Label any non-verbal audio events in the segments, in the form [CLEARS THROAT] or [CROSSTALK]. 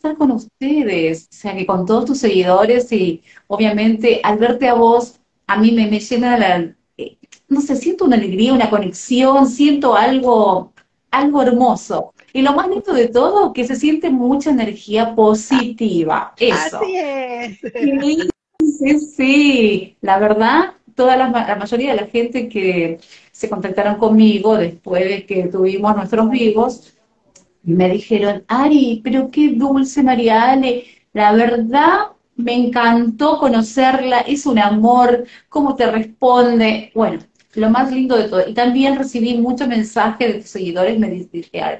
Estar con ustedes, o sea, que con todos tus seguidores y obviamente al verte a vos, a mí me, me llena la, eh, no sé, siento una alegría, una conexión, siento algo, algo hermoso. Y lo más lindo de todo, que se siente mucha energía positiva. Eso. Así es. Sí, sí, La verdad, toda la, la mayoría de la gente que se contactaron conmigo después de que tuvimos nuestros vivos, me dijeron, Ari, pero qué dulce María Ale, la verdad me encantó conocerla, es un amor, cómo te responde, bueno, lo más lindo de todo. Y también recibí muchos mensajes de tus seguidores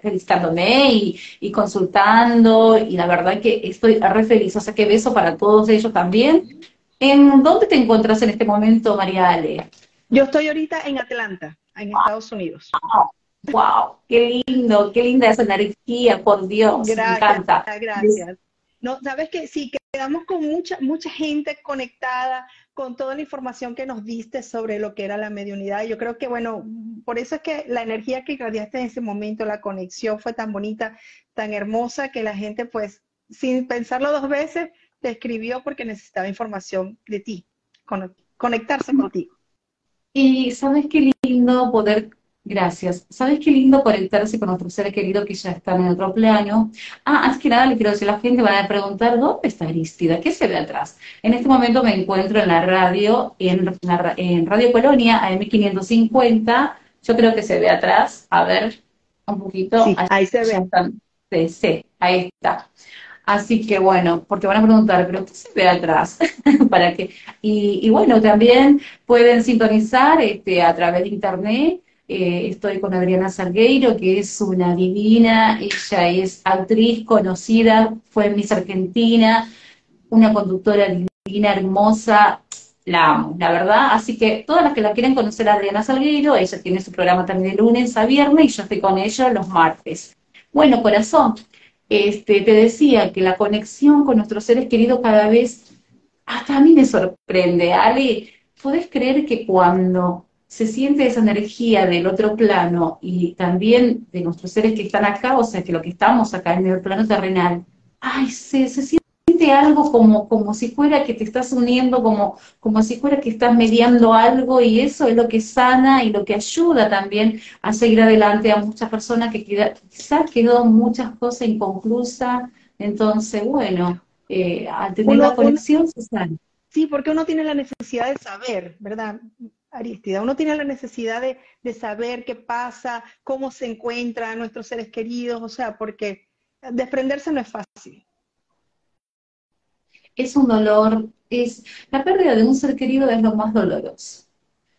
felicitándome y, y, consultando, y la verdad que estoy re feliz, o sea que beso para todos ellos también. ¿En dónde te encuentras en este momento, María Ale? Yo estoy ahorita en Atlanta, en Estados Unidos. Wow, qué lindo, qué linda esa energía, por Dios, gracias, me encanta. Gracias. No, sabes que sí, quedamos con mucha, mucha gente conectada con toda la información que nos diste sobre lo que era la mediunidad. Yo creo que, bueno, por eso es que la energía que irradiaste en ese momento, la conexión fue tan bonita, tan hermosa, que la gente, pues, sin pensarlo dos veces, te escribió porque necesitaba información de ti, conectarse contigo. Y sabes qué lindo poder Gracias. ¿Sabes qué lindo conectarse con nuestros seres queridos que ya están en otro plano? Ah, antes que nada le quiero decir a la gente, van a preguntar, ¿dónde está Aristida? ¿Qué se ve atrás? En este momento me encuentro en la radio, en, en Radio Colonia, AM550. Yo creo que se ve atrás. A ver, un poquito. ahí se ve. Sí, ahí está. Así que bueno, porque van a preguntar, ¿pero qué se ve atrás? [LAUGHS] Para que, y, y, bueno, también pueden sintonizar este, a través de internet eh, estoy con Adriana Salgueiro, que es una divina, ella es actriz conocida, fue Miss Argentina, una conductora divina, hermosa, la amo, la verdad. Así que todas las que la quieren conocer Adriana Salgueiro, ella tiene su programa también de lunes a viernes y yo estoy con ella los martes. Bueno, corazón, este, te decía que la conexión con nuestros seres queridos cada vez, hasta a mí me sorprende. Ale, ¿podés creer que cuando se siente esa energía del otro plano y también de nuestros seres que están acá, o sea, que lo que estamos acá en el plano terrenal, ay, se, se siente algo como, como si fuera que te estás uniendo, como, como si fuera que estás mediando algo y eso es lo que sana y lo que ayuda también a seguir adelante a muchas personas que quizás quedó muchas cosas inconclusas, entonces, bueno, eh, al tener la conexión se sana. Sí, porque uno tiene la necesidad de saber, ¿verdad? Aristida. Uno tiene la necesidad de, saber qué pasa, cómo se encuentran nuestros seres queridos, o sea, porque desprenderse no es fácil. Es un dolor, es la pérdida de un ser querido es lo más doloroso.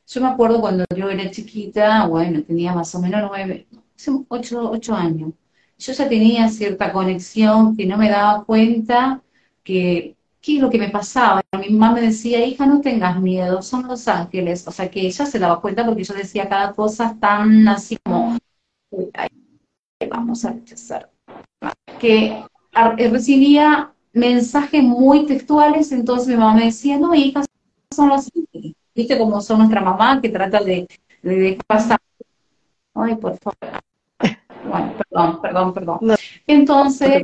Yo me acuerdo cuando yo era chiquita, bueno, tenía más o menos nueve, ocho, ocho años. Yo ya tenía cierta conexión que no me daba cuenta que qué es lo que me pasaba. Mi mamá me decía, hija, no tengas miedo, son los ángeles. O sea que ella se daba cuenta porque yo decía cada cosa tan así como, vamos a rechazar. Que recibía mensajes muy textuales, entonces mi mamá me decía, no, hija, son los ángeles. ¿Viste cómo son nuestra mamá que trata de, de, pasar? Ay, por favor. Bueno, perdón, perdón, perdón. Entonces,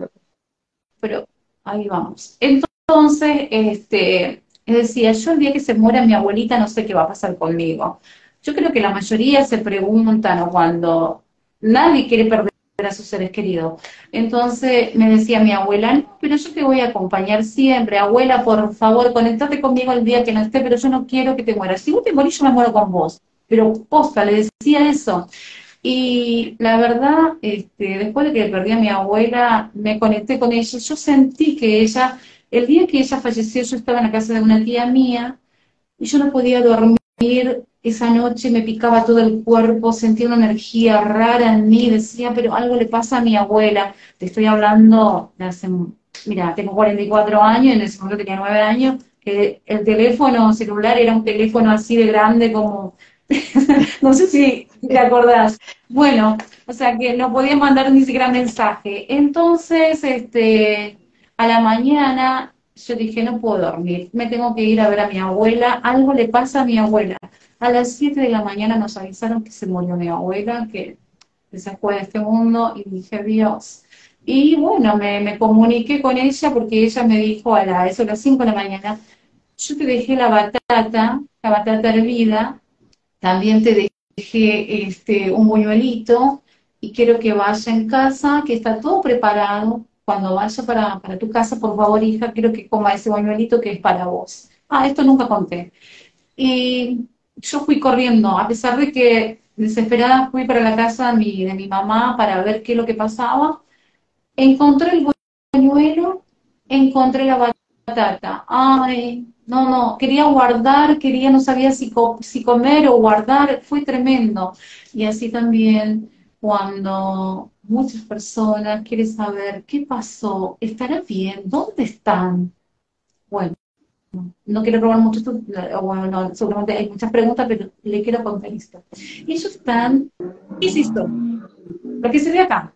pero ahí vamos. Entonces, entonces, este, decía, yo el día que se muera mi abuelita no sé qué va a pasar conmigo. Yo creo que la mayoría se preguntan cuando nadie quiere perder a sus seres queridos. Entonces me decía mi abuela, no, pero yo te voy a acompañar siempre. Abuela, por favor, conectate conmigo el día que no esté, pero yo no quiero que te mueras. Si vos te morís, yo me muero con vos. Pero posta, le decía eso. Y la verdad, este, después de que perdí a mi abuela, me conecté con ella. Yo sentí que ella el día que ella falleció, yo estaba en la casa de una tía mía y yo no podía dormir. Esa noche me picaba todo el cuerpo, sentía una energía rara en mí, decía, pero algo le pasa a mi abuela. Te estoy hablando de hace, mira, tengo 44 años, en ese momento tenía 9 años, que el teléfono celular era un teléfono así de grande como, [LAUGHS] no sé si te acordás. Bueno, o sea que no podía mandar ni siquiera mensaje. Entonces, este, a la mañana yo dije, no puedo dormir, me tengo que ir a ver a mi abuela, algo le pasa a mi abuela. A las 7 de la mañana nos avisaron que se murió mi abuela, que se fue de este mundo, y dije, Dios. Y bueno, me, me comuniqué con ella porque ella me dijo a, la, eso, a las 5 de la mañana, yo te dejé la batata, la batata hervida, también te dejé este, un buñuelito, y quiero que vaya en casa, que está todo preparado. Cuando vaya para, para tu casa, por favor, hija, quiero que coma ese buñuelito que es para vos. Ah, esto nunca conté. Y yo fui corriendo, a pesar de que desesperada fui para la casa de mi, mamá para ver qué es lo que pasaba. Encontré el buñuelo, encontré la batata. Ay, no, no, quería guardar, quería, no sabía si, si comer o guardar, fue tremendo. Y así también cuando muchas personas quieren saber qué pasó, ¿estará bien? ¿Dónde están? Bueno, no quiero robar mucho, bueno, seguramente hay muchas preguntas, pero le quiero contar esto. Ellos están, ¿qué es esto? Lo que se ve acá,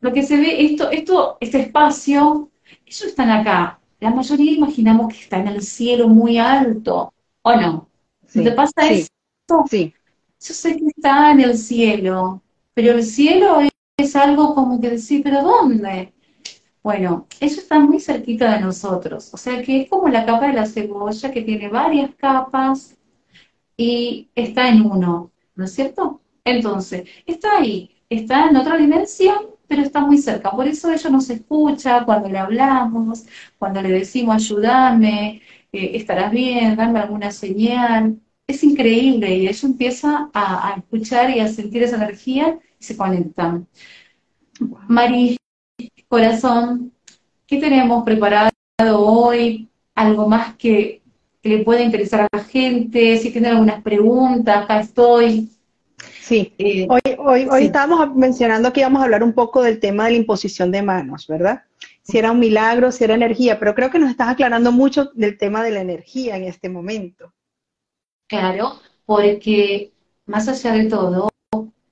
lo que se ve, esto, esto, este espacio, ellos están acá. La mayoría imaginamos que está en el cielo muy alto, ¿o no? Sí, ¿Te pasa eso? Sí. Yo sé que está en el cielo, pero el cielo es algo como que decir, ¿pero dónde? Bueno, eso está muy cerquita de nosotros, o sea que es como la capa de la cebolla que tiene varias capas y está en uno, ¿no es cierto? Entonces, está ahí, está en otra dimensión, pero está muy cerca. Por eso ella nos escucha cuando le hablamos, cuando le decimos ayúdame, eh, estarás bien, dame alguna señal. Es increíble y ella empieza a, a escuchar y a sentir esa energía y se conectan. Mari, corazón, ¿qué tenemos preparado hoy? ¿Algo más que, le pueda interesar a la gente? Si tienen algunas preguntas, acá estoy. Sí, eh, hoy, hoy, hoy estábamos mencionando que íbamos a hablar un poco del tema de la imposición de manos, ¿verdad? Si era un milagro, si era energía, pero creo que nos estás aclarando mucho del tema de la energía en este momento. Claro, porque más allá de todo,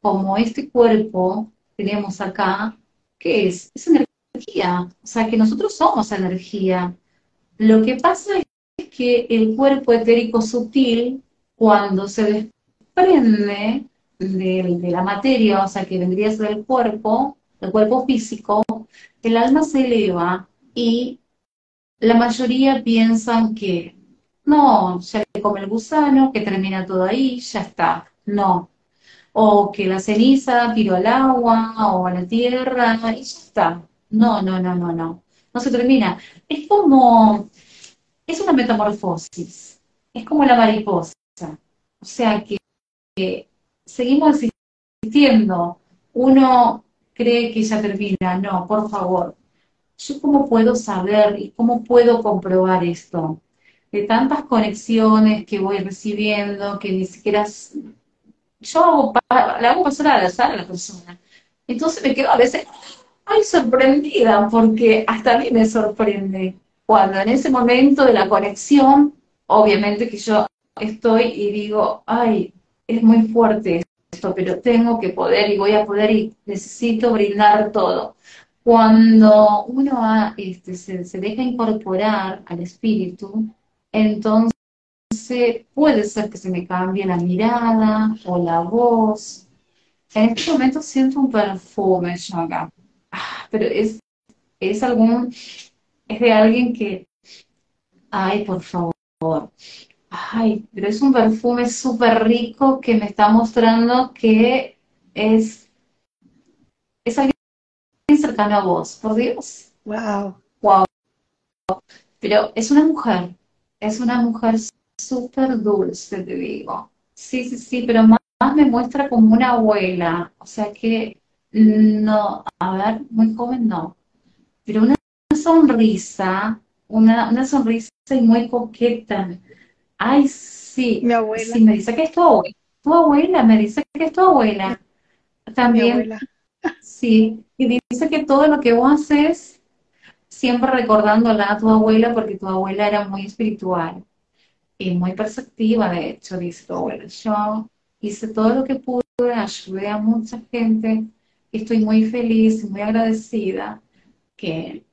como este cuerpo tenemos acá, ¿qué es? Es energía o sea que nosotros somos energía. Lo que pasa es que el cuerpo etérico sutil, cuando se desprende de, la materia, o sea que vendría a ser el cuerpo, el cuerpo físico, el alma se eleva y la mayoría piensan que no, ya le come el gusano, que termina todo ahí, ya está. No. O que la ceniza tiró al agua o a la tierra y ya está. No, no, no, no, no. No se termina. Es como, es una metamorfosis. Es como la mariposa. O sea que, seguimos existiendo. Uno cree que ya termina. No, por favor. ¿Yo cómo puedo saber y cómo puedo comprobar esto? De tantas conexiones que voy recibiendo, que ni siquiera... Yo hago, la hago pasar al azar a la persona. Entonces me quedo a veces, ay, sorprendida, porque hasta a mí me sorprende cuando en ese momento de la conexión, obviamente que yo estoy y digo, ay, es muy fuerte esto, pero tengo que poder y voy a poder y necesito brindar todo. Cuando uno este, se, se deja incorporar al espíritu, entonces puede ser que se me cambie la mirada o la voz. En este momento siento un perfume yo acá pero es, es algún, es de alguien que, ay, por favor, ay, pero es un perfume súper rico que me está mostrando que es, es alguien cercano a vos, por Dios. Wow. Wow. Pero es una mujer, es una mujer súper dulce, te digo. Sí, sí, sí, pero más me muestra como una abuela, o sea que no, a ver, muy joven no, pero una sonrisa, una, una sonrisa muy coqueta. Ay, sí, mi abuela. Sí, me dice que es tu abuela, tu abuela, me dice que es tu abuela. También, sí, y dice que todo lo que vos haces siempre recordándola a tu abuela porque tu abuela era muy espiritual y muy perceptiva, de hecho, dice tu abuela. Yo hice todo lo que pude, ayudé a mucha gente estoy muy feliz y muy agradecida que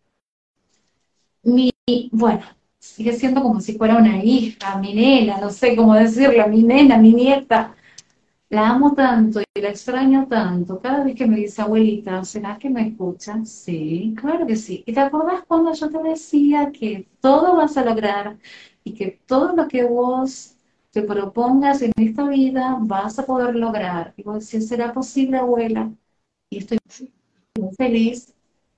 mi, bueno, sigue siendo como si fuera una hija, mi nena, no sé cómo decirlo, mi nena, mi nieta. La amo tanto y la extraño tanto. Cada vez que me dice, abuelita, ¿será que me escuchan? Sí, claro que sí. ¿Y te acordás cuando yo te decía que todo vas a lograr y que todo lo que vos te propongas en esta vida vas a poder lograr? Y vos decís, ¿será posible, abuela? Y estoy muy feliz.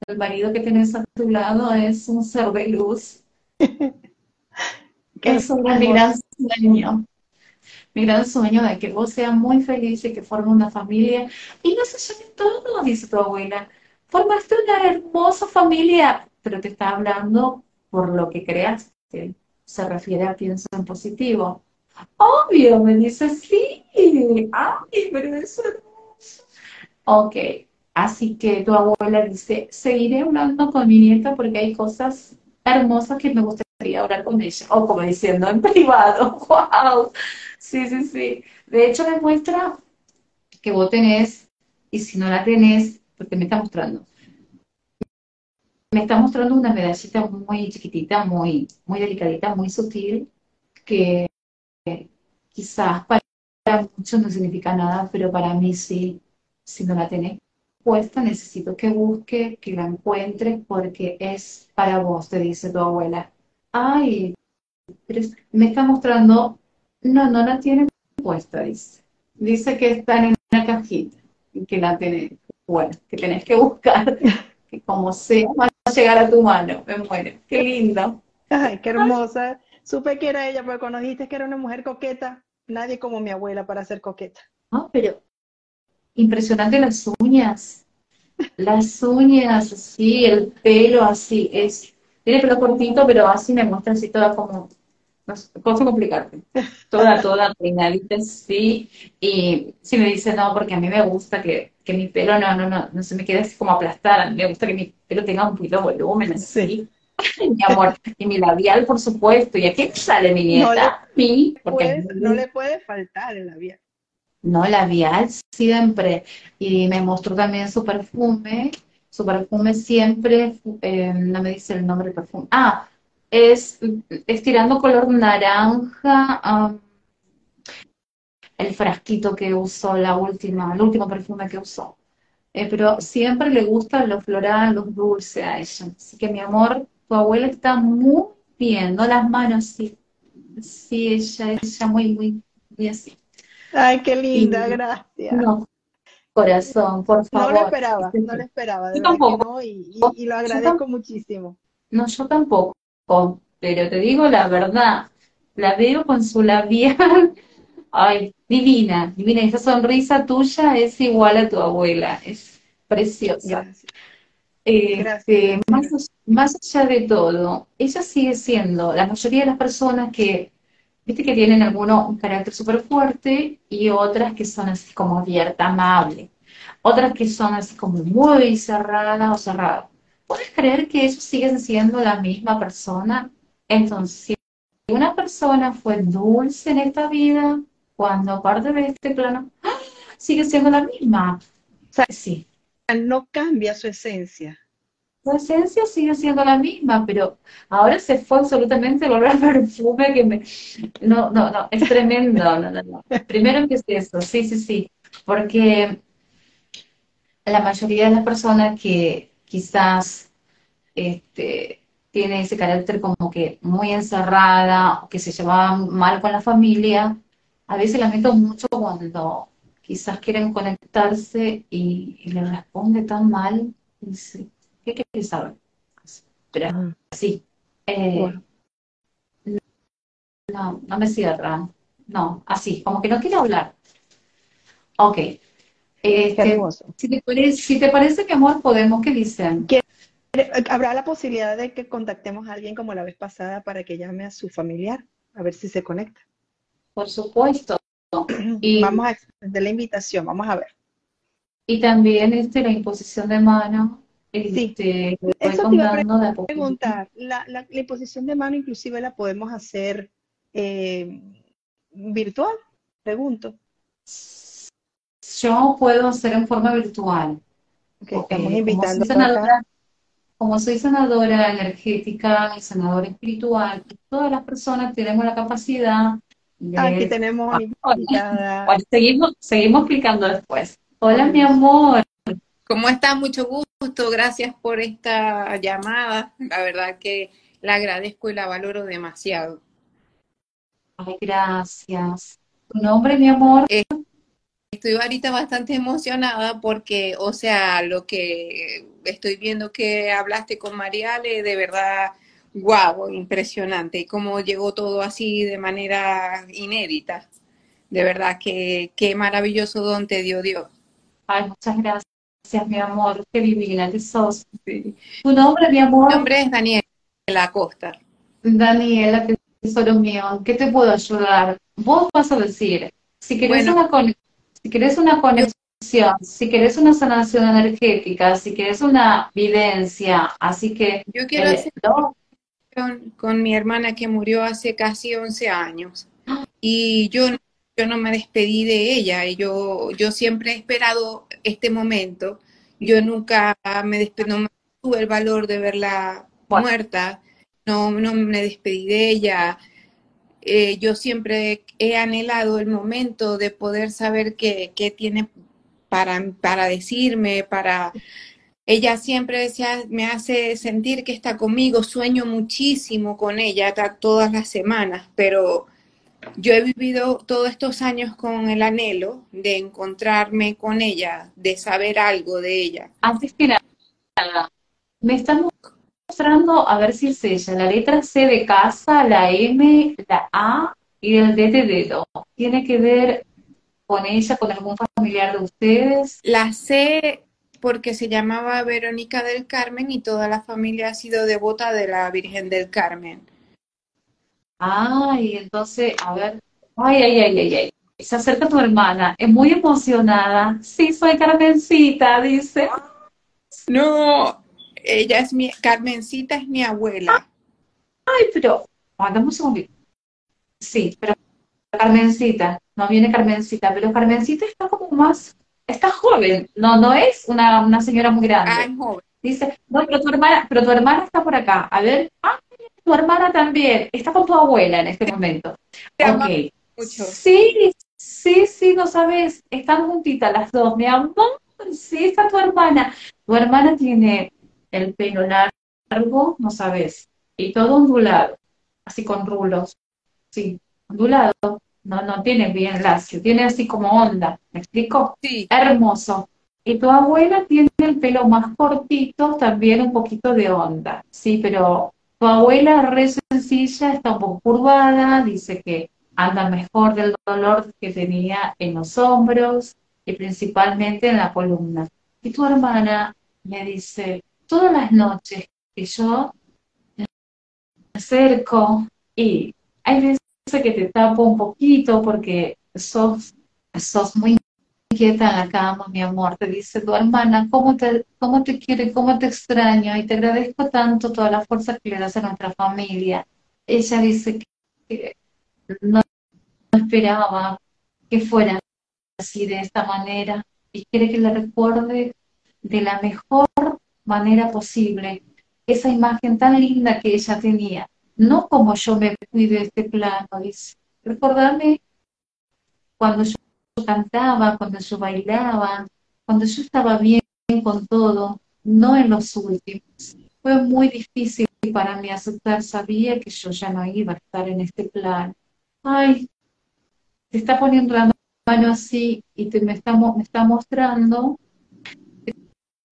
El marido que tienes a tu lado es un ser de luz. [LAUGHS] que es un gran sueño mi gran sueño de que vos seas muy feliz y que formes una familia. Y no se llame todo, dice tu abuela. Formaste una hermosa familia, pero te está hablando por lo que creas que se refiere a pienso en positivo. Obvio, me dice, sí, ay, pero es hermoso. Ok, así que tu abuela dice, seguiré hablando con mi nieta porque hay cosas hermosas que me gustaría hablar con ella. O como diciendo, en privado, [LAUGHS] wow. Sí, sí, sí. De hecho, demuestra que vos tenés, y si no la tenés, porque me está mostrando. Me está mostrando una medallita muy chiquitita, muy, muy delicadita, muy sutil, que quizás para muchos no significa nada, pero para mí sí, si no la tenés puesta, necesito que busque, que la encuentres, porque es para vos, te dice tu abuela. Ay, pero me está mostrando no, no la tiene puesta, dice. Dice que está en una cajita y que la tenés, bueno, que tenés que buscar, [LAUGHS] que como sea, va a llegar a tu mano. Me muere. Qué lindo. Ay, qué hermosa. Supe que era ella, porque cuando dijiste que era una mujer coqueta, nadie como mi abuela para ser coqueta. Ah, pero impresionante las uñas. Las uñas, así, el pelo así, es. Tiene pelo cortito, pero así me muestra así toda como cosa complicarte. Toda, [LAUGHS] toda peinadita, sí. Y si me dice no, porque a mí me gusta que, que mi pelo no, no, no, no se me quede así como aplastada. A mí me gusta que mi pelo tenga un poquito de volumen, así. [LAUGHS] mi amor. Y mi labial, por supuesto. ¿Y aquí sale mi nieta? No le, mí, porque no le puede faltar el labial. No, labial siempre. Y me mostró también su perfume. Su perfume siempre, eh, no me dice el nombre del perfume. Ah, es estirando color naranja el frasquito que usó, la última, el último perfume que usó. Eh, pero siempre le gusta lo floral, lo dulce a ella. Así que mi amor, tu abuela está muy bien, no las manos, sí. Sí, ella, ella muy, muy, muy así. Ay, qué linda, gracias. No, corazón, por favor. No lo esperaba, no lo esperaba, de tampoco. y, y, lo agradezco muchísimo. No, yo tampoco pero te digo la verdad, la veo con su labial, [LAUGHS] ay, divina, divina, esa sonrisa tuya es igual a tu abuela, es preciosa. Este, más, allá de todo, ella sigue siendo la mayoría de las personas que, viste que tienen alguno un carácter súper fuerte y otras que son así como abierta, amable, otras que son así como muy cerradas o cerradas. ¿Puedes creer que ellos siguen siendo la misma persona? Entonces, si una persona fue dulce en esta vida, cuando parte de este plano, ¡ah! sigue siendo la misma. O sea, sí. No cambia su esencia. Su esencia sigue siendo la misma, pero ahora se fue absolutamente el olor perfume que me... No, no, no, es tremendo. No, no, no. Primero que es eso, sí, sí, sí. Porque la mayoría de las personas que quizás este, tiene ese carácter como que muy encerrada, o que se llevaba mal con la familia, a veces lamento mucho cuando quizás quieren conectarse y, le responde tan mal, dice, ¿qué quieres saber? Pero ah. sí, eh, no, no me cierra, no, así, como que no quiere hablar. Ok, este, si, te parece, si te parece que amor, podemos, ¿qué dicen? ¿Habrá la posibilidad de que contactemos a alguien como la vez pasada para que llame a su familiar? A ver si se conecta. Por supuesto. [CLEARS THROAT] Y, vamos a extender la invitación, vamos a ver. Y también este, la imposición de mano Sí, este, eso te iba a preguntar. La, la, imposición de mano inclusive la podemos hacer eh, virtual, pregunto. Yo puedo hacer en forma virtual. estamos invitando. Como soy, sanadora, energética y sanadora espiritual, todas las personas tenemos la capacidad de... Aquí tenemos ah, seguimos, seguimos clicando después. Hola, mi amor. ¿Cómo estás? Mucho gusto. Gracias por esta llamada. La verdad que la agradezco y la valoro demasiado. Ay, gracias. ¿Tu nombre, mi amor? Eh, estoy ahorita bastante emocionada porque, o sea, lo que estoy viendo que hablaste con Mariale, de verdad, guau, impresionante. Y cómo llegó todo así de manera inédita. De verdad que qué maravilloso don te dio Dios. Ay, muchas gracias. Gracias, mi amor, qué divina que sos. Tu nombre, mi amor. Mi nombre es Daniela Acosta. Daniela, tesoro mío, ¿qué te puedo ayudar? Vos vas a decir, si querés, una, si querés una conexión, si querés una sanación energética, si querés una videncia, así que... Yo quiero eh, hacer con mi hermana que murió hace casi 11 años. [GASPS] Y yo yo no me despedí de ella, yo, yo siempre he esperado este momento, yo nunca me despedí, no tuve el valor de verla muerta, no, no me despedí de ella, eh, yo siempre he anhelado el momento de poder saber qué, qué tiene para, para decirme, para... Ella siempre decía, me hace sentir que está conmigo, sueño muchísimo con ella todas las semanas, pero yo he vivido todos estos años con el anhelo de encontrarme con ella, de saber algo de ella. Antes que nada, me están mostrando, a ver si es ella, la letra C de casa, la M, la A y el D de dedo. ¿Tiene que ver con ella, con algún familiar de ustedes? La C porque se llamaba Verónica del Carmen y toda la familia ha sido devota de la Virgen del Carmen. Ay, entonces, a ver, ay, ay, ay, ay, ay. Se acerca tu hermana, es muy emocionada. Sí, soy Carmencita, dice. No, ella es mi, Carmencita es mi abuela. Ay, pero, aguantame un segundito. Sí, pero Carmencita, no viene Carmencita, pero Carmencita está como más, está joven, no, no es una, una señora muy grande. Ah, joven. Dice, no, pero tu hermana, pero tu hermana está por acá. A ver, ah, tu hermana también, está con tu abuela en este momento. ok. Sí, sí, sí, no sabes, están juntitas las dos, mi amor, sí, está tu hermana. Tu hermana tiene el pelo largo, no sabes, y todo ondulado, así con rulos, sí, ondulado, no, no tiene bien lacio, tiene así como onda, ¿me explico? Sí. Hermoso. Y tu abuela tiene el pelo más cortito, también un poquito de onda, sí, pero tu abuela re sencilla, está un poco curvada, dice que anda mejor del dolor que tenía en los hombros y principalmente en la columna. Y tu hermana me dice, todas las noches que yo me acerco y hay veces que te tapo un poquito porque sos, sos muy quieta en la cama, mi amor, te dice tu hermana, ¿cómo te, cómo te quiere, cómo te extraño y te agradezco tanto toda la fuerza que le das a nuestra familia. Ella dice que no, esperaba que fuera así de esta manera y quiere que le recuerde de la mejor manera posible esa imagen tan linda que ella tenía, no como yo me fui de este plano, dice, recordarme cuando yo cantaba, cuando yo bailaba, cuando yo estaba bien con todo, no en los últimos. Fue muy difícil para mí aceptar, sabía que yo ya no iba a estar en este plan. Ay, te está poniendo la mano así y te, me, está, mostrando que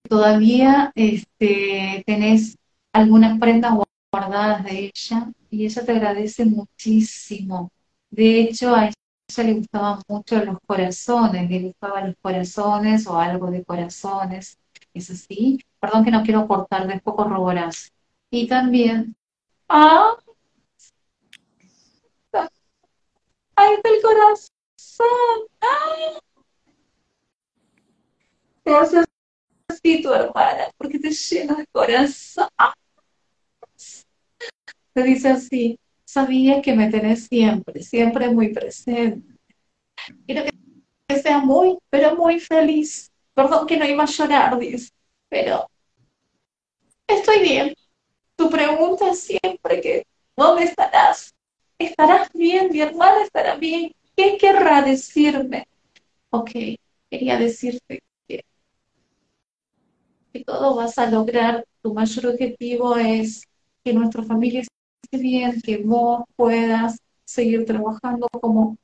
todavía este, tenés algunas prendas guardadas de ella y ella te agradece muchísimo. De hecho, hay ella le gustaban mucho los corazones, le gustaban los corazones o algo de corazones, es así. Perdón que no quiero cortar, después corroboras. Y también, ¡ah! ¡Ahí está el corazón! ¡Ah! Te hace así tu hermana, porque te llena de corazón. Te dice así, sabía que me tenés siempre, siempre muy presente. Quiero que sea muy, pero muy feliz. Perdón que no iba a llorar, dice, pero estoy bien. Tu pregunta siempre que, ¿dónde estarás? ¿Estarás bien? Mi hermana estará bien. ¿Qué querrá decirme? Ok, quería decirte que, que todo vas a lograr. Tu mayor objetivo es que nuestra familia bien, que vos puedas seguir trabajando como,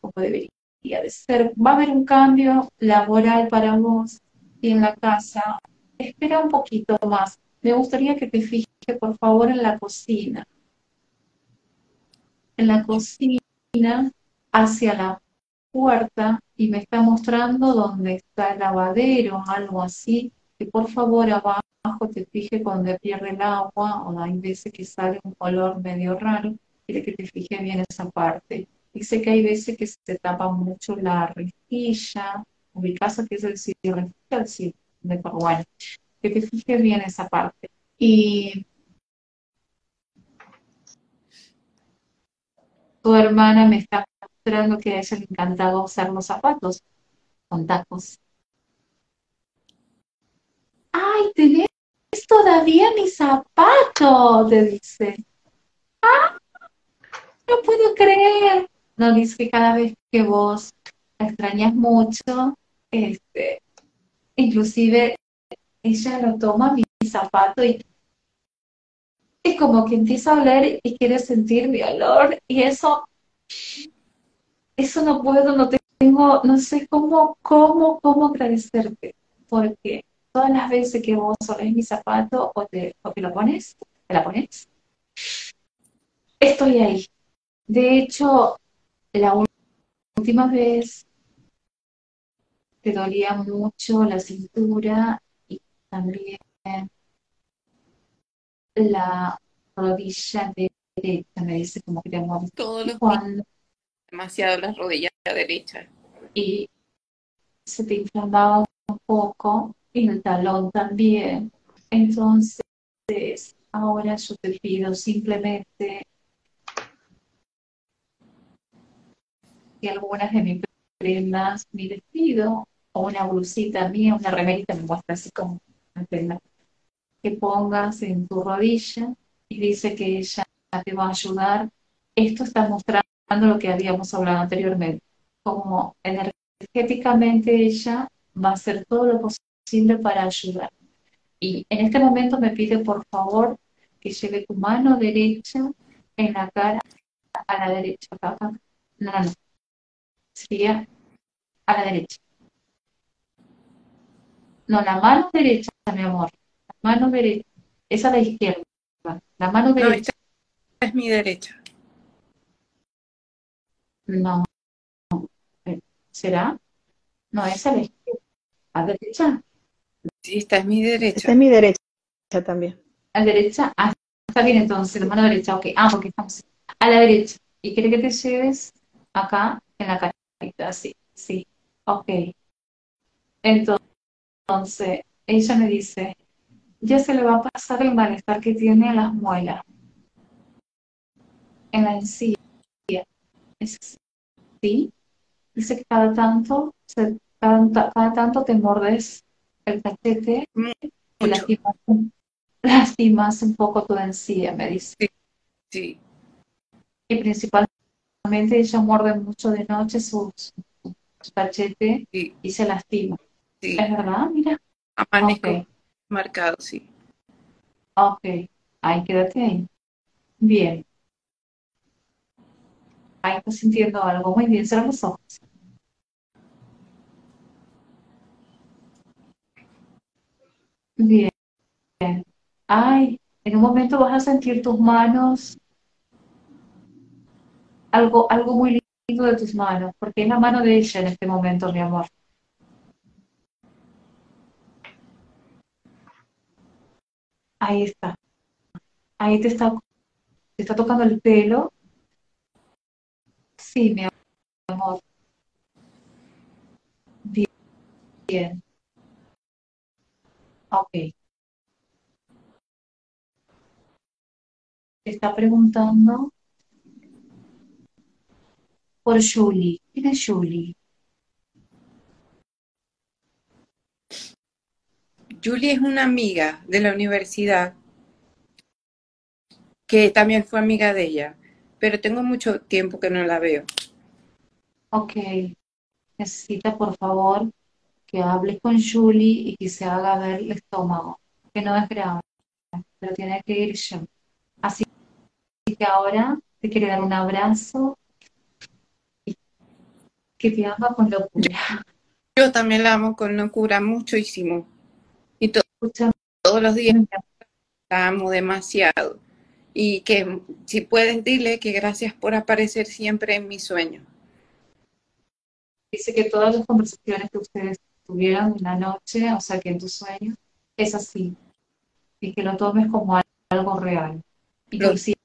como debería de ser. Va a haber un cambio laboral para vos y en la casa. Espera un poquito más. Me gustaría que te fijes, por favor, en la cocina. En la cocina, hacia la puerta, y me está mostrando dónde está el lavadero, algo así, que por favor abajo te fije cuando pierde el agua, o hay veces que sale un color medio raro, quiere que te fije bien esa parte. Dice que hay veces que se tapa mucho la rejilla, caso que es decir, rejilla, sí, de bueno, que te fijes bien esa parte. Y tu hermana me está mostrando que a ella le encantaba usar los zapatos con tacos. ¡Ay, tenés todavía mi zapato! Te dice. ¡Ah! No puedo creer no dice que cada vez que vos la extrañas mucho, este, inclusive ella lo toma mi zapato y es como que empieza a oler y quiere sentir mi olor y eso, eso no puedo, no tengo, no sé cómo, cómo, cómo agradecerte, porque todas las veces que vos olés mi zapato o te, o te lo pones, te la pones, estoy ahí. De hecho, la última vez te dolía mucho la cintura y también la rodilla derecha, me dice como que te. Todos los demasiado la rodilla derecha. Y se te inflamaba un poco y el talón también. Entonces, ahora yo te pido simplemente algunas de mis prendas, mi vestido o una blusita mía, una remerita, me muestra así como una prenda, que pongas en tu rodilla y dice que ella te va a ayudar. Esto está mostrando lo que habíamos hablado anteriormente, como energéticamente ella va a hacer todo lo posible para ayudar. Y en este momento me pide por favor que lleve tu mano derecha en la cara a la derecha. Acá, No, no, sería a la derecha. No, la mano derecha, mi amor. La mano derecha. Esa a la izquierda. La mano derecha. es mi derecha. No. Eh, ¿Será? No, esa es la izquierda. ¿A la derecha? Sí, esta es mi derecha. Esta es mi derecha también. A la derecha. Ah, está bien entonces, la mano derecha. Ok. Ah, porque estamos a la derecha. Y quiere que te lleves acá en la cara así, sí, ok. Entonces, ella me dice, ya se le va a pasar el malestar que tiene en las muelas, en la encía. Sí, dice que cada tanto, cada, tanto te mordes cachete y lastimas, [LAUGHS] lastimas, un poco tu encía, me dice. Sí. Y principalmente ella muerde mucho de noche su, cachete y se lastima. ¿Es verdad? Mira. Amanezco marcado, sí. Ok, ahí quédate ahí. Bien. Ahí estás sintiendo algo. Muy bien, cierra los ojos. Bien. Ay, en un momento vas a sentir tus manos algo, algo muy lindo de tus manos, porque es la mano de ella en este momento, mi amor. Ahí está. Ahí te está, te está tocando el pelo. Sí, mi amor. Bien. Bien. Ok. Está preguntando por Julie. ¿Quién es Julie? Julie es una amiga de la universidad que también fue amiga de ella, pero tengo mucho tiempo que no la veo. Ok. Necesita, por favor, que hable con Julie y que se haga ver el estómago, que no es grave, pero tiene que ir ya. Así que ahora te quiere dar un abrazo y que te ama con locura. Yo también la amo con locura muchísimo. Y to- Escucha, todos los días la amo demasiado. Y que si puedes dile que gracias por aparecer siempre en mi sueño. Dice que todas las conversaciones que ustedes tuvieron en la noche, o sea que en tus sueños, es así. Y que lo tomes como al- algo real. Y que Lo- inclusive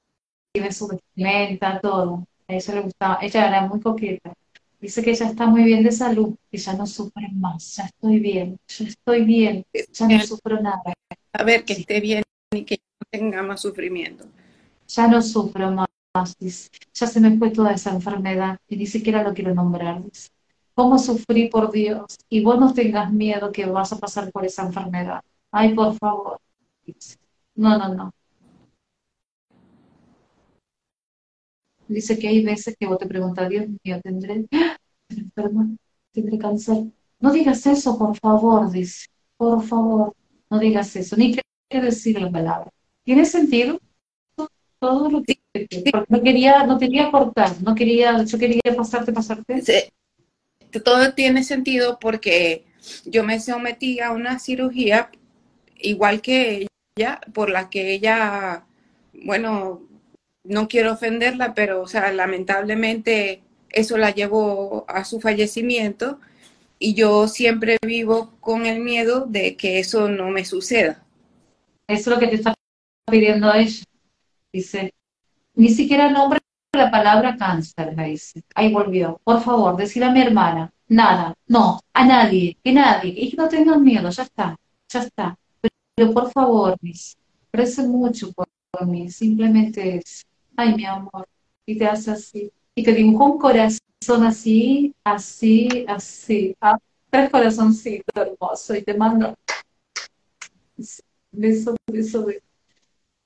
su vestimenta, todo. A ella le gustaba. Ella era muy coqueta. Dice que ya está muy bien de salud, que ya no sufre más. Ya estoy bien, ya estoy bien, ya no sufro nada. A ver que esté bien y que no tenga más sufrimiento. Ya no sufro más. Dice. Ya se me fue toda esa enfermedad y ni siquiera lo quiero nombrar. Dice. ¿Cómo sufrí por Dios? Y vos no tengas miedo que vas a pasar por esa enfermedad. Ay, por favor. No, no, no. Dice que hay veces que vos te preguntas, Dios mío, ¿tendré. ¿Tendré cáncer? No digas eso, por favor, dice. Por favor, no digas eso. Ni que decir la palabra. ¿Tiene sentido? Todo lo que... No quería, no quería cortar, no quería, yo quería pasarte, pasarte. Se- todo tiene sentido porque yo me sometí a una cirugía igual que ella, por la que ella, bueno, no quiero ofenderla, pero, o sea, lamentablemente eso la llevó a su fallecimiento y yo siempre vivo con el miedo de que eso no me suceda. Eso es lo que te está pidiendo ella. Dice, ni siquiera nombra la palabra cáncer, me dice. Ahí volvió. Por favor, decir a mi hermana. Nada, no, a nadie, que nadie. Y que no tengan miedo, ya está, ya está. Pero, pero por favor, mis, parece mucho por, por mí. Simplemente es, ay, mi amor. Y te hace así. Y te dibujó un corazón así, así, así. Ah, tres corazoncitos hermosos. Y te mando beso, beso,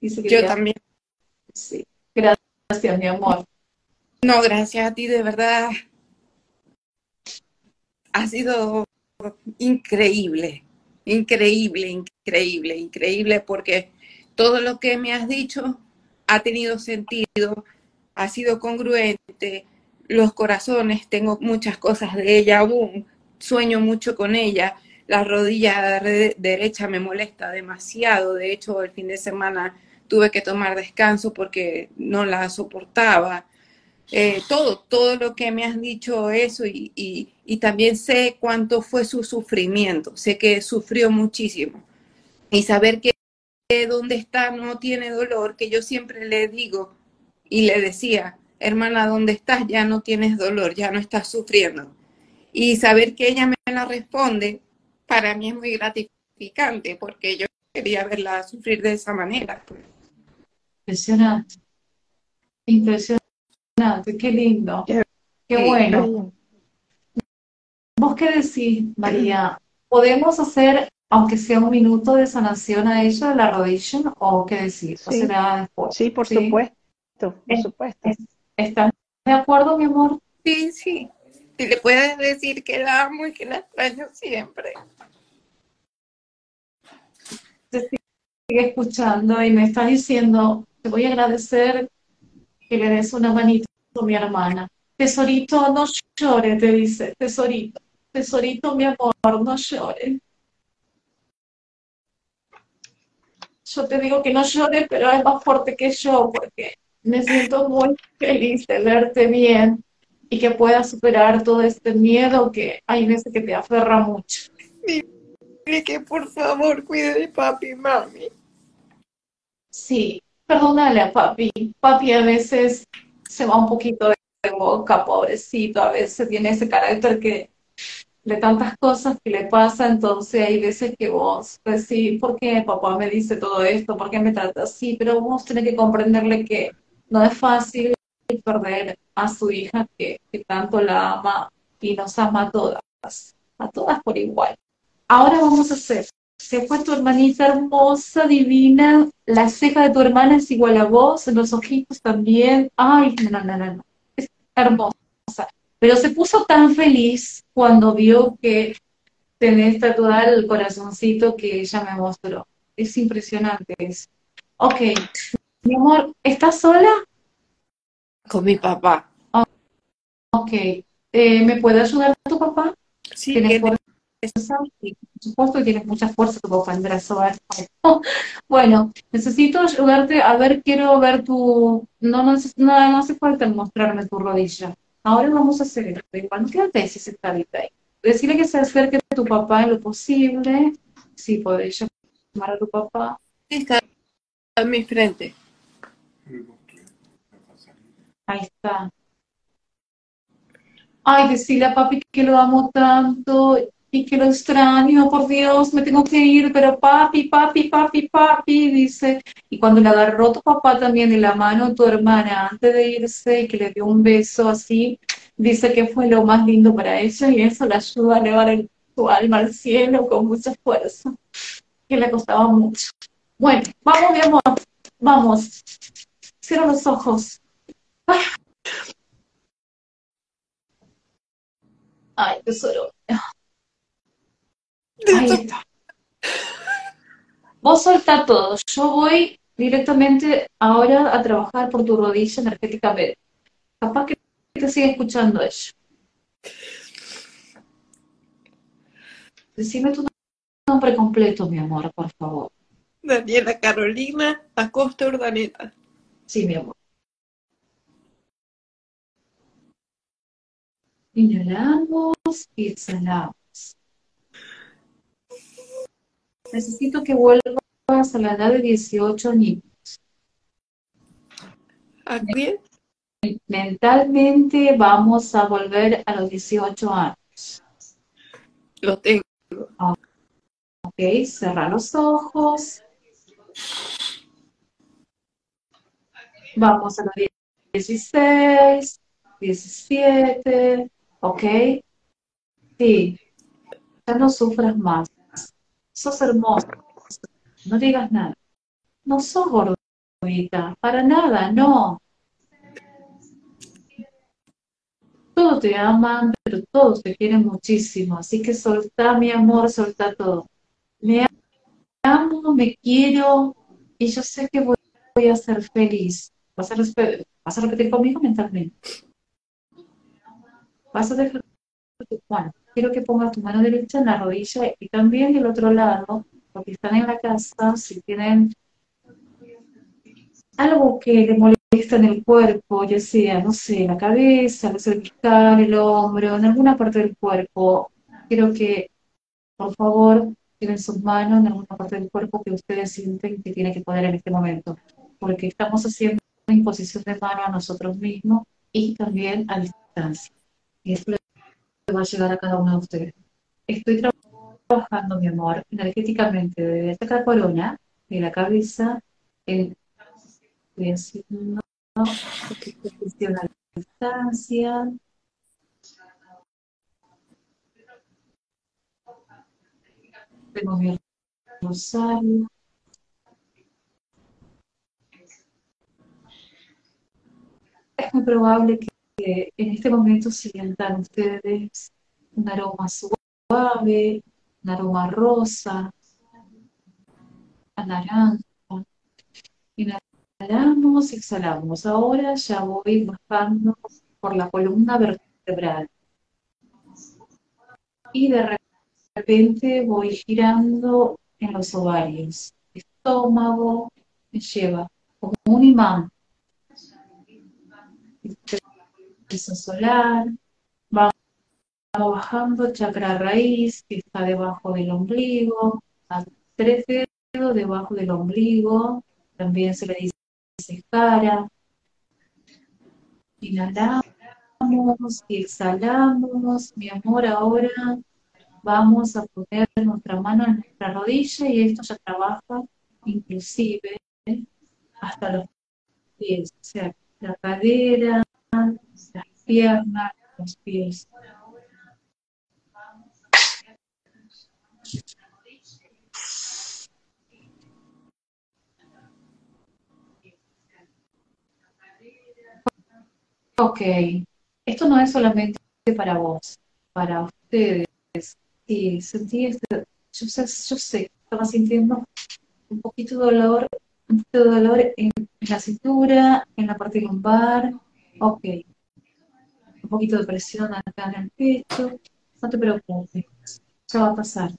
beso. Yo también. Sí. Gracias, mi amor. No, gracias a ti, de verdad. Ha sido increíble, increíble, increíble, increíble, porque todo lo que me has dicho ha tenido sentido, ha sido congruente. Los corazones, tengo muchas cosas de ella aún, sueño mucho con ella. La rodilla re- derecha me molesta demasiado. De hecho, el fin de semana tuve que tomar descanso porque no la soportaba. Eh, todo, todo lo que me has dicho eso y, y- también sé cuánto fue su sufrimiento, sé que sufrió muchísimo y saber que, que donde está no tiene dolor, que yo siempre le digo y le decía, hermana, donde estás ya no tienes dolor, ya no estás sufriendo. Y saber que ella me la responde, para mí es muy gratificante porque yo quería verla sufrir de esa manera. pues. Impresionante. Impresionante. Qué lindo. Qué- bueno. ¿Vos qué decís, María? ¿Podemos hacer, aunque sea un minuto de sanación a ella de la rodilla? ¿O qué decís? ¿O Sí. será después? Sí, por Sí. supuesto, por supuesto. es- ¿Estás de acuerdo, mi amor? Sí, sí. Si le puedes decir que la amo y que la extraño siempre. Te sigue escuchando y me está diciendo, te voy a agradecer que le des una manita a mi hermana. Tesorito, no llore, te dice, tesorito. Tesorito, mi amor, no llore. Yo te digo que no llore, pero es más fuerte que yo, porque me siento muy feliz de verte bien y que puedas superar todo este miedo que hay veces que te aferra mucho. Dile que por favor cuide de papi y mami. Sí, perdónale a papi. Papi a veces se va un poquito de boca, pobrecito, a veces tiene ese carácter que de tantas cosas que le pasa, entonces hay veces que vos decís, ¿por qué papá me dice todo esto? ¿Por qué me trata así? Pero vos tenés que comprenderle que no es fácil perder a su hija que tanto la ama y nos ama a todas, a todas por igual. Ahora vamos a hacer, se fue tu hermanita hermosa, divina, la ceja de tu hermana es igual a vos, los ojitos también, ay, no, no, no, no, es hermosa. Pero se puso tan feliz cuando vio que tenés tatuado el corazoncito que ella me mostró. Es impresionante eso. Ok, mi amor, ¿estás sola? Con mi papá. ok. Eh, ¿Me puede ayudar tu papá? Sí, Sí, por supuesto que tienes mucha fuerza tu papá en brazo. ¿verdad? Bueno, necesito ayudarte. A ver, quiero ver tu... No, no, no, no hace falta mostrarme tu rodilla. Ahora vamos a hacer esto. Igual, quédate ahí si se está ahí. Decirle que se acerque a tu papá en lo posible. Sí, podés llamar a tu papá. está en mi frente. Ahí está. Ay, decirle a papi que lo amo tanto y que lo extraño, por Dios, me tengo que ir, pero papi, papi, papi, papi, dice. Y cuando le agarró tu papá también de la mano a tu hermana antes de irse y que le dio un beso así, dice que fue lo más lindo para ella y eso le ayuda a elevar el- su alma al cielo con mucha fuerza, que le costaba mucho. Bueno, vamos, mi amor, vamos. Cierra los ojos. Ay, tesoro. Ahí está. Vos soltá todo. Yo voy directamente ahora a trabajar por tu rodilla energéticamente. Capaz que te siga escuchando ella. Decime tu nombre completo, mi amor, por favor. Daniela Carolina Acosta Urdaneta. Sí, mi amor. Inhalamos y exhalamos. Necesito que vuelvas a la edad de 18 años. ¿A quién? Mentalmente vamos a volver a los 18 años. Lo tengo. Ok, cerra los ojos. Vamos a los 16, 17, ok. Sí, ya no sufras más. Sos hermosa. No digas nada. No sos gordita, para nada, no. Todos te aman, pero todos te quieren muchísimo. Así que soltá, mi amor, soltá todo. Me amo, me quiero y yo sé que voy, a ser feliz. Vas a, vas a repetir conmigo mentalmente. Vas a dejar tu mano. Quiero que pongas tu mano derecha en la rodilla y también del otro lado, porque están en la casa, si tienen algo que le molesta en el cuerpo, ya sea, no sé, la cabeza, la cervical, el hombro, en alguna parte del cuerpo, quiero que, por favor, tienen sus manos en alguna parte del cuerpo que ustedes sienten que tienen que poner en este momento, porque estamos haciendo una imposición de mano a nosotros mismos y también a distancia. Y le va a llegar a cada uno de ustedes. Estoy tra- trabajando, mi amor, energéticamente desde esta corona, de la cabeza, en Estoy haciendo distancia. Tengo mi rosario. Es muy probable que en este momento sientan ustedes un aroma suave, un aroma rosa, a naranja. Inhalamos, exhalamos. Ahora ya voy bajando por la columna vertebral. Y de repente voy girando en los ovarios. Estómago me lleva como un imán. Piso solar. Vamos bajando chakra raíz que está debajo del ombligo. A tres dedos debajo del ombligo. También se le dice cara. Inhalamos y exhalamos. Mi amor, ahora vamos a poner nuestra mano en nuestra rodilla y esto ya trabaja inclusive hasta los pies, o sea, la cadera, las piernas, los pies. Ok, esto no es solamente para vos, para ustedes. Sí, sentí este, yo sé, yo sé, estaba sintiendo un poquito de dolor, un poquito de dolor en, la cintura, en la parte lumbar, ok. Un poquito de presión acá en el pecho, no te preocupes, ya va a pasar.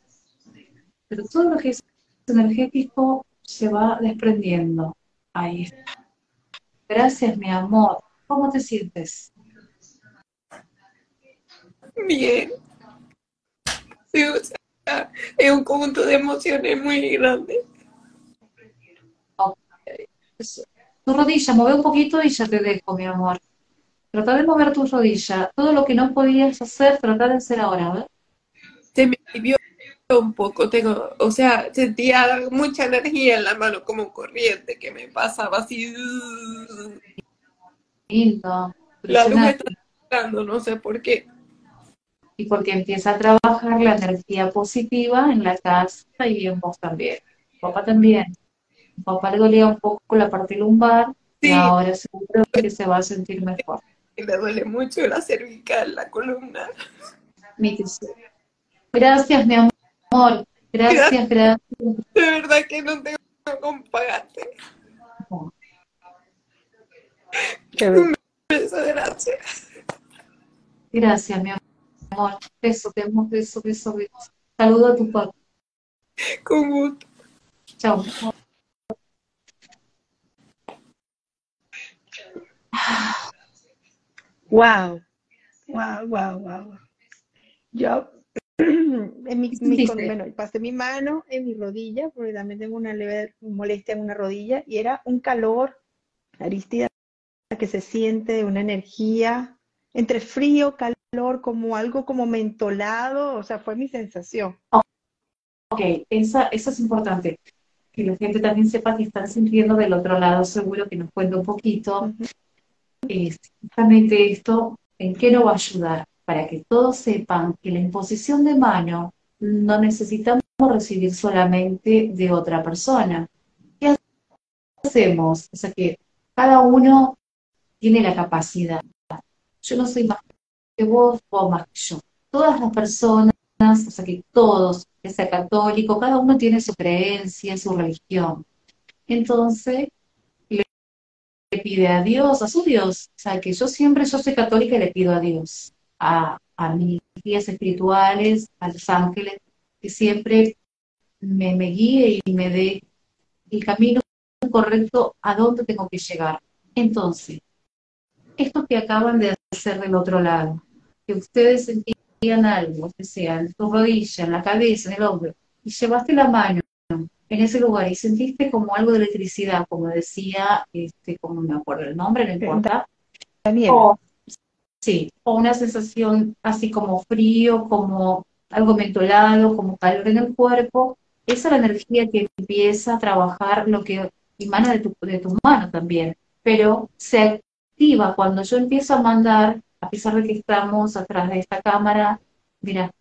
Pero todo lo que es energético se va desprendiendo. Ahí está. Gracias, mi amor. ¿Cómo te sientes? Bien. es un conjunto de emociones muy grande. Tu rodilla, mueve un poquito y ya te dejo, mi amor. Trata de mover tu rodilla. Todo lo que no podías hacer, trata de hacer ahora, ¿verdad? Se me alivió un poco, tengo, o sea, sentía mucha energía en la mano, como corriente que me pasaba así. Lindo. La luz está entrando, no sé por qué. Y porque empieza a trabajar la energía positiva en la casa y en vos también. Papá también. Papá le dolía un poco la parte lumbar y ahora seguro que se va a sentir mejor. Y le duele mucho la cervical, la columna. Gracias, mi amor. Gracias, gracias. De verdad que no tengo cómo pagarte. Un beso, gracias. Gracias, mi amor. Beso, te amo, beso, beso, beso. Saludo a tu papá. Con gusto. Chao. Wow, wow, wow, wow. Yo, [CLEARS THROAT] en mi, bueno, pasé mi mano en mi rodilla, porque también tengo una leve molestia en una rodilla, y era un calor, Aristida, que se siente, una energía, entre frío, calor, como algo como mentolado, o sea, fue mi sensación. Ok, esa, eso es importante, que la gente también sepa que están sintiendo del otro lado, seguro que nos cuenta un poquito. Justamente esto, ¿en qué nos va a ayudar? Para que todos sepan que la imposición de mano no necesitamos recibir solamente de otra persona. ¿Qué hacemos? O sea que cada uno tiene la capacidad. Yo no soy más que vos, vos más que yo. Todas las personas, o sea que todos, que sea católico, cada uno tiene su creencia, su religión. Entonces, pide a Dios, a su Dios. O sea, que yo siempre, yo soy católica y le pido a Dios, a, a mis guías espirituales, a los ángeles, que siempre me, me guíe y me dé el camino correcto a dónde tengo que llegar. Entonces, esto que acaban de hacer del otro lado, que ustedes sentían algo, que sea en tu rodilla, en la cabeza, en el hombro, y llevaste la mano en ese lugar y sentiste como algo de electricidad, como decía, este, como me acuerdo el nombre, no importa. O, sí, o una sensación así como frío, como algo mentolado, como calor en el cuerpo, esa es la energía que empieza a trabajar lo que emana de tu, de tu mano también, pero se cuando yo empiezo a mandar, a pesar de que estamos atrás de esta cámara, mira,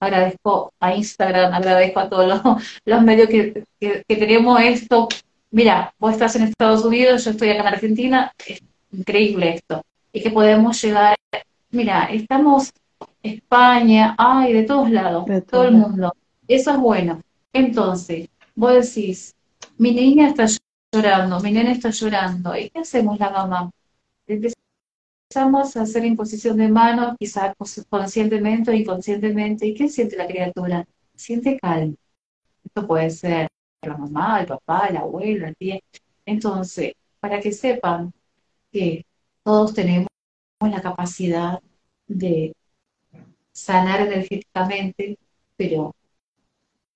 agradezco a Instagram, agradezco a todos los, medios que, tenemos esto. Mira, vos estás en Estados Unidos, yo estoy acá en Argentina, es increíble esto. Y que podemos llegar, mira, estamos España, ay, de todos lados, de todo el mundo. Eso es bueno. Entonces, vos decís, mi niña está llorando, mi nena está llorando. ¿Y qué hacemos la mamá? Empezamos a hacer imposición de manos, quizás conscientemente o inconscientemente. ¿Y qué siente la criatura? Siente calma. Esto puede ser la mamá, el papá, la abuela, la tía. Entonces, para que sepan que todos tenemos la capacidad de sanar energéticamente, pero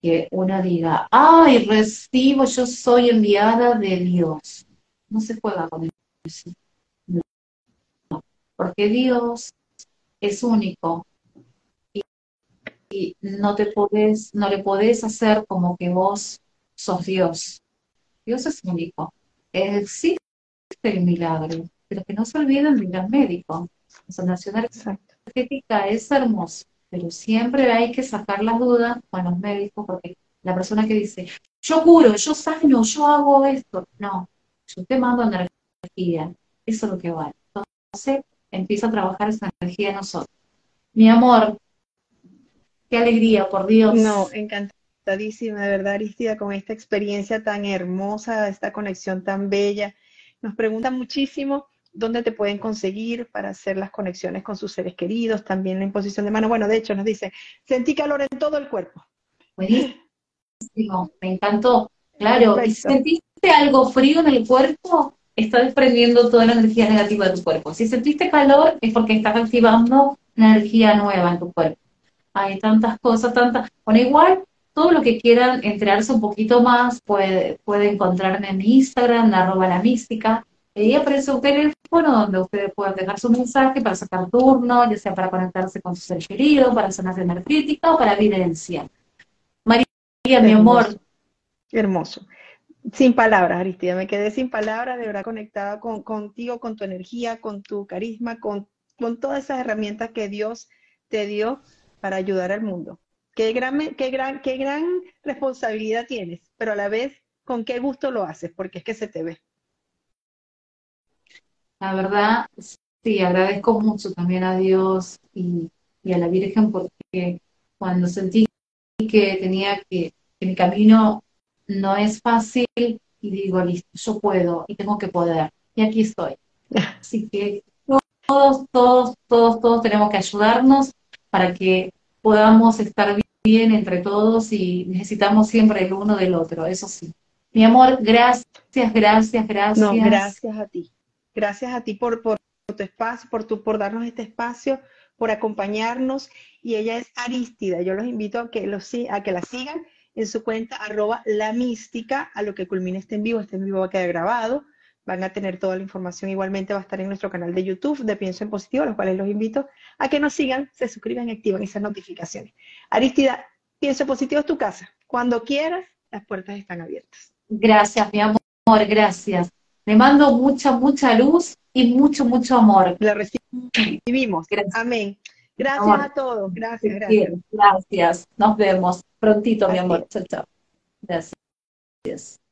que uno diga, ay, recibo, yo soy enviada de Dios. No se juega con eso. Porque Dios es único. Y, no te podés, no le podés hacer como que vos sos Dios. Dios es único. Existe el milagro, pero que no se olviden de los médicos. La sanación energética es hermoso, pero siempre hay que sacar las dudas con los médicos, porque la persona que dice, yo curo, yo sano, yo hago esto, no, yo te mando energía, eso es lo que vale. Entonces empieza a trabajar esa energía en nosotros. Mi amor, qué alegría, por Dios. No, encantadísima, de verdad, Aristida, con esta experiencia tan hermosa, esta conexión tan bella. Nos preguntan muchísimo dónde te pueden conseguir para hacer las conexiones con sus seres queridos, también la imposición de mano. Bueno, de hecho, nos dice, sentí calor en todo el cuerpo. Buenísimo, me encantó. Claro, y sentiste algo frío en el cuerpo, está desprendiendo toda la energía negativa de tu cuerpo. Si sentiste calor, es porque estás activando una energía nueva en tu cuerpo. Hay tantas cosas, tantas. Bueno, igual, todo lo que quieran enterarse un poquito más, puede, puede encontrarme en mi Instagram, arroba la mística. Ahí aparece un teléfono donde ustedes pueden dejar su mensaje para sacar turno, ya sea para conectarse con su ser querido, para zonas energética o para evidencia. María, mi amor. Hermoso. Sin palabras, Aristida, me quedé sin palabras, de verdad conectada con, contigo, con tu energía, con tu carisma, con, con todas esas herramientas que Dios te dio para ayudar al mundo. Qué gran, qué, gran, qué gran responsabilidad tienes, pero a la vez, con qué gusto lo haces, porque es que se te ve. La verdad, sí, agradezco mucho también a Dios y, a la Virgen porque cuando sentí que tenía que, que mi camino no es fácil y digo, listo, yo puedo y tengo que poder. Y aquí estoy. [LAUGHS] Así que todos, todos, todos, todos tenemos que ayudarnos para que podamos estar bien entre todos y necesitamos siempre el uno del otro, eso sí. Mi amor, gracias, gracias, gracias. No, gracias a ti. Gracias a ti por, por, tu espacio, por, tu, por darnos este espacio, por acompañarnos. Y ella es Arístida. Yo los invito a que, los, a que la sigan en su cuenta arroba la mística, a lo que culmine este en vivo. Este en vivo va a quedar grabado van a tener toda la información. Igualmente va a estar en nuestro canal de YouTube de Pienso en Positivo, a los cuales los invito a que nos sigan, se suscriban y activen esas notificaciones. Aristida, Pienso en Positivo es tu casa. Cuando quieras, las puertas están abiertas. Gracias, mi amor, gracias. Le mando mucha, mucha luz y mucho, mucho amor. La recibimos. Amén. Gracias a todos. Gracias, gracias. Gracias. Nos vemos prontito, mi amor. Chao, chao. Gracias.